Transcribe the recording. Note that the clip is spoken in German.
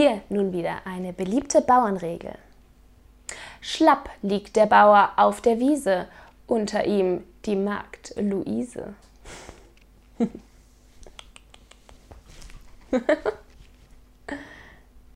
Hier nun wieder eine beliebte Bauernregel. Schlapp liegt der Bauer auf der Wiese, unter ihm die Magd Luise.